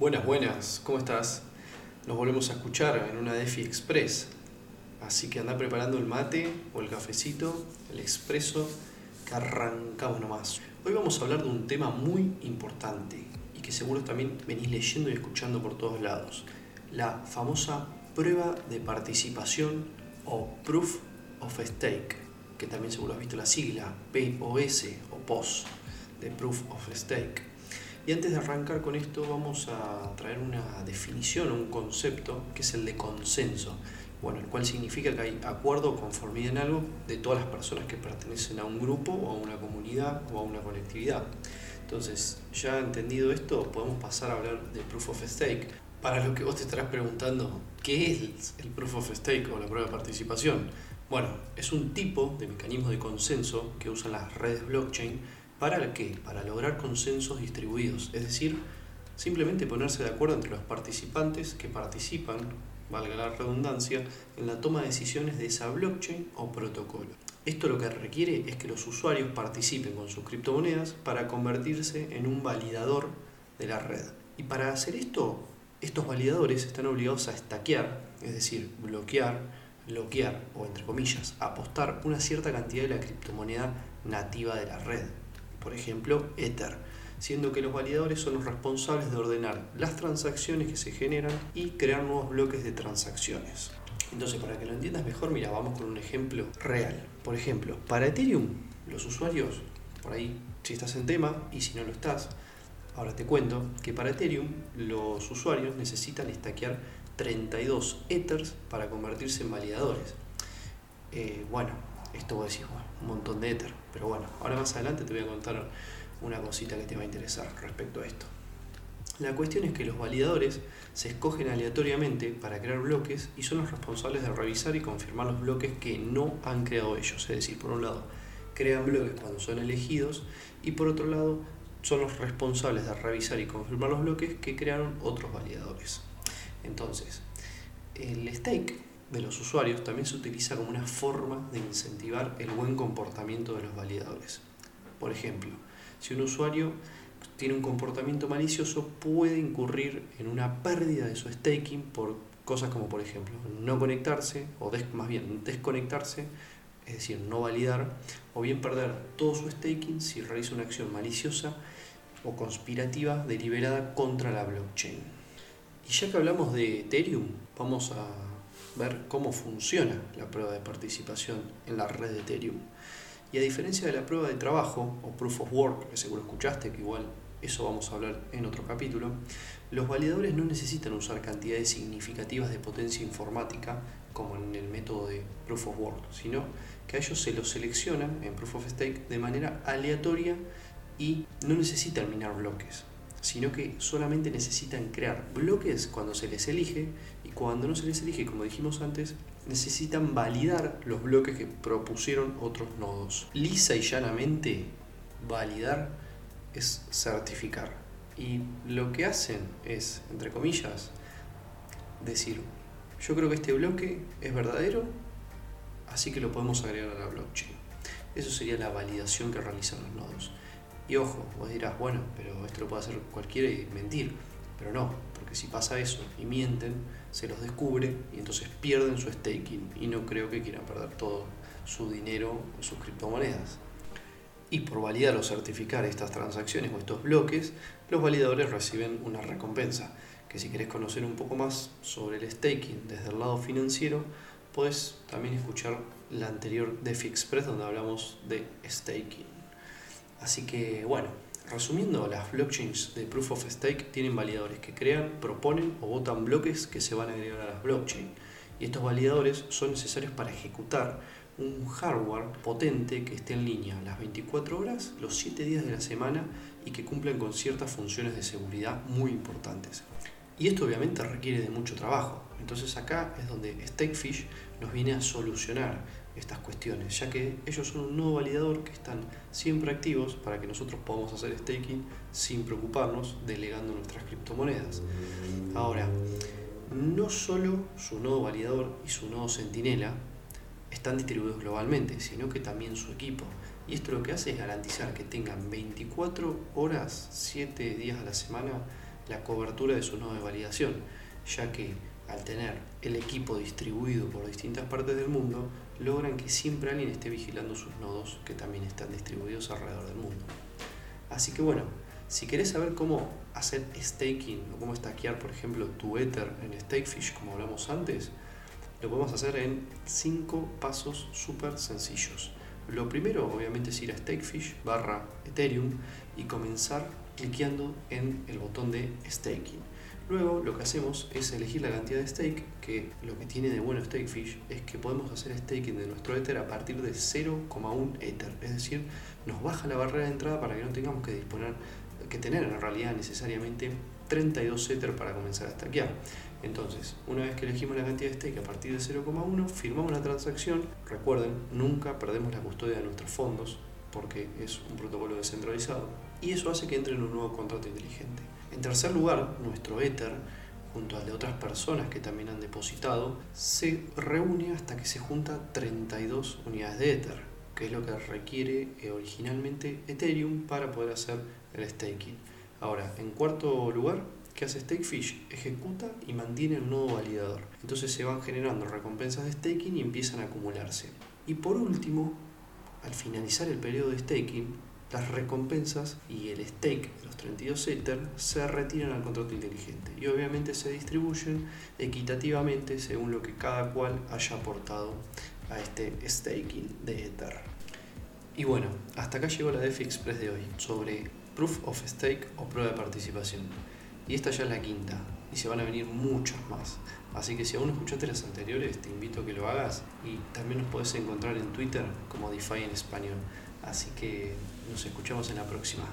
Buenas, buenas, ¿cómo estás? Nos volvemos a escuchar en una DeFi Express. Así que anda preparando el mate o el cafecito, el expreso, que arrancamos nomás. Hoy vamos a hablar de un tema muy importante y que seguro también venís leyendo y escuchando por todos lados. La famosa prueba de participación o Proof of Stake, que también seguro has visto la sigla POS o POS de Proof of Stake. Y antes de arrancar con esto vamos a traer una definición o un concepto que es el de consenso, bueno, el cual significa que hay acuerdo o conformidad en algo de todas las personas que pertenecen a un grupo o a una comunidad o a una colectividad. Entonces, ya entendido esto, podemos pasar a hablar de Proof of Stake. Para lo que vos te estarás preguntando, ¿qué es el Proof of Stake o la prueba de participación? Bueno, es un tipo de mecanismo de consenso que usan las redes blockchain ¿Para qué? Para lograr consensos distribuidos, es decir, simplemente ponerse de acuerdo entre los participantes que participan, valga la redundancia, en la toma de decisiones de esa blockchain o protocolo. Esto lo que requiere es que los usuarios participen con sus criptomonedas para convertirse en un validador de la red. Y para hacer esto, estos validadores están obligados a estaquear, es decir, bloquear, bloquear o entre comillas, apostar una cierta cantidad de la criptomoneda nativa de la red por ejemplo Ether, siendo que los validadores son los responsables de ordenar las transacciones que se generan y crear nuevos bloques de transacciones. Entonces, para que lo entiendas mejor, mira, vamos con un ejemplo real. Por ejemplo, para Ethereum, los usuarios, por ahí, si estás en tema y si no lo estás, ahora te cuento que para Ethereum los usuarios necesitan estaquear 32 Ethers para convertirse en validadores. Eh, bueno, esto vos decís, bueno, un montón de Ether. Pero bueno, ahora más adelante te voy a contar una cosita que te va a interesar respecto a esto. La cuestión es que los validadores se escogen aleatoriamente para crear bloques y son los responsables de revisar y confirmar los bloques que no han creado ellos. Es decir, por un lado, crean bloques cuando son elegidos y por otro lado, son los responsables de revisar y confirmar los bloques que crearon otros validadores. Entonces, el stake de los usuarios también se utiliza como una forma de incentivar el buen comportamiento de los validadores. Por ejemplo, si un usuario tiene un comportamiento malicioso, puede incurrir en una pérdida de su staking por cosas como, por ejemplo, no conectarse, o más bien desconectarse, es decir, no validar, o bien perder todo su staking si realiza una acción maliciosa o conspirativa deliberada contra la blockchain. Y ya que hablamos de Ethereum, vamos a ver cómo funciona la prueba de participación en la red de Ethereum. Y a diferencia de la prueba de trabajo o proof of work, que seguro escuchaste, que igual eso vamos a hablar en otro capítulo, los validadores no necesitan usar cantidades significativas de potencia informática como en el método de proof of work, sino que a ellos se los seleccionan en proof of stake de manera aleatoria y no necesitan minar bloques sino que solamente necesitan crear bloques cuando se les elige cuando no se les elige, como dijimos antes, necesitan validar los bloques que propusieron otros nodos. Lisa y llanamente, validar es certificar. Y lo que hacen es, entre comillas, decir, yo creo que este bloque es verdadero, así que lo podemos agregar a la blockchain. Eso sería la validación que realizan los nodos. Y ojo, vos dirás, bueno, pero esto lo puede hacer cualquiera y mentir. Pero no, porque si pasa eso y mienten, se los descubre y entonces pierden su staking y no creo que quieran perder todo su dinero o sus criptomonedas. Y por validar o certificar estas transacciones o estos bloques, los validadores reciben una recompensa, que si querés conocer un poco más sobre el staking desde el lado financiero, puedes también escuchar la anterior DeFi Express donde hablamos de staking. Así que bueno, resumiendo, las blockchains de Proof of Stake tienen validadores que crean, proponen o votan bloques que se van a agregar a las blockchains. Y estos validadores son necesarios para ejecutar un hardware potente que esté en línea las 24 horas, los 7 días de la semana y que cumplan con ciertas funciones de seguridad muy importantes. Y esto obviamente requiere de mucho trabajo. Entonces acá es donde Stakefish nos viene a solucionar estas cuestiones, ya que ellos son un nuevo validador que están siempre activos para que nosotros podamos hacer staking sin preocuparnos, delegando nuestras criptomonedas. Ahora, no solo su nodo validador y su nodo centinela están distribuidos globalmente, sino que también su equipo. Y esto lo que hace es garantizar que tengan 24 horas, 7 días a la semana la cobertura de su nodo de validación, ya que al tener el equipo distribuido por distintas partes del mundo, logran que siempre alguien esté vigilando sus nodos que también están distribuidos alrededor del mundo. Así que bueno, si querés saber cómo hacer staking o cómo stackear, por ejemplo, tu Ether en Stakefish, como hablamos antes, lo podemos hacer en 5 pasos súper sencillos. Lo primero, obviamente, es ir a Stakefish barra Ethereum y comenzar cliqueando en el botón de staking. Luego lo que hacemos es elegir la cantidad de stake, que lo que tiene de bueno Stakefish es que podemos hacer staking de nuestro Ether a partir de 0,1 Ether. Es decir, nos baja la barrera de entrada para que no tengamos que disponer, que tener en realidad necesariamente 32 Ether para comenzar a stakear. Entonces, una vez que elegimos la cantidad de stake a partir de 0,1, firmamos la transacción. Recuerden, nunca perdemos la custodia de nuestros fondos porque es un protocolo descentralizado. Y eso hace que entre en un nuevo contrato inteligente. En tercer lugar, nuestro Ether, junto al de otras personas que también han depositado, se reúne hasta que se junta 32 unidades de Ether, que es lo que requiere eh, originalmente Ethereum para poder hacer el staking. Ahora, en cuarto lugar, ¿qué hace Stakefish? Ejecuta y mantiene el nodo validador. Entonces se van generando recompensas de staking y empiezan a acumularse. Y por último, al finalizar el periodo de staking, las recompensas y el stake de los 32 Ether se retiran al contrato inteligente y obviamente se distribuyen equitativamente según lo que cada cual haya aportado a este staking de Ether. Y bueno, hasta acá llegó la DeFi Express de hoy sobre Proof of Stake o prueba de participación. Y esta ya es la quinta y se van a venir muchas más. Así que si aún escuchaste las anteriores, te invito a que lo hagas y también nos podés encontrar en Twitter como DeFi en español. Así que nos escuchamos en la próxima.